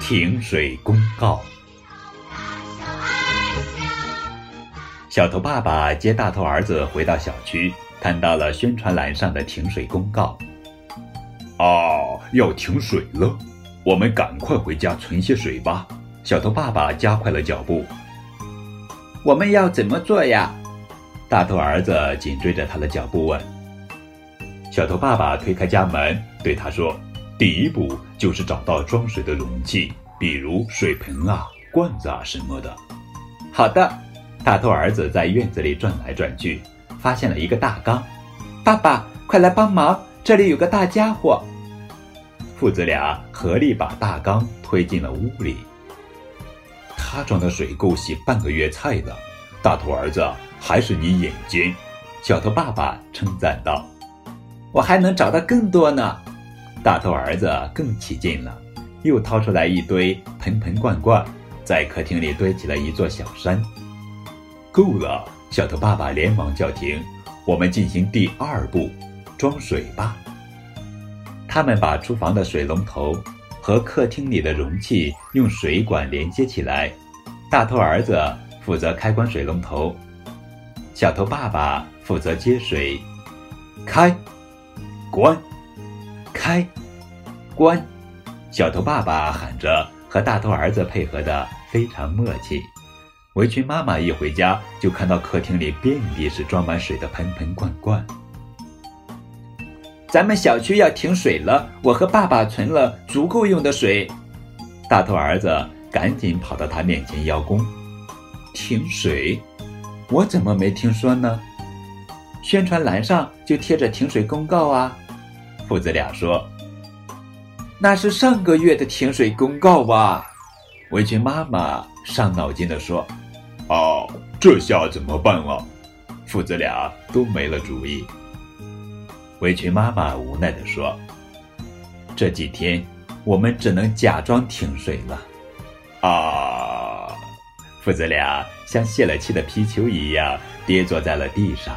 停水公告。小头爸爸接大头儿子回到小区，看到了宣传栏上的停水公告。哦，要停水了，我们赶快回家存些水吧。小头爸爸加快了脚步。我们要怎么做呀？大头儿子紧追着他的脚步问。小头爸爸推开家门，对他说：“第一步就是找到装水的容器。”比如水盆啊、罐子啊什么的。好的，大头儿子在院子里转来转去，发现了一个大缸。爸爸，快来帮忙，这里有个大家伙。父子俩合力把大缸推进了屋里。他装的水够洗半个月菜的。大头儿子，还是你眼尖。小头爸爸称赞道：“我还能找到更多呢。”大头儿子更起劲了。又掏出来一堆盆盆罐罐，在客厅里堆起了一座小山。够了！小头爸爸连忙叫停。我们进行第二步，装水吧。他们把厨房的水龙头和客厅里的容器用水管连接起来。大头儿子负责开关水龙头，小头爸爸负责接水。开，关，开，关。小头爸爸喊着，和大头儿子配合的非常默契。围裙妈妈一回家，就看到客厅里遍地是装满水的盆盆罐罐。咱们小区要停水了，我和爸爸存了足够用的水。大头儿子赶紧跑到他面前邀功。停水？我怎么没听说呢？宣传栏上就贴着停水公告啊！父子俩说。那是上个月的停水公告吧？围裙妈妈伤脑筋地说：“哦，这下怎么办啊？”父子俩都没了主意。围裙妈妈无奈地说：“这几天我们只能假装停水了。”啊！父子俩像泄了气的皮球一样跌坐在了地上。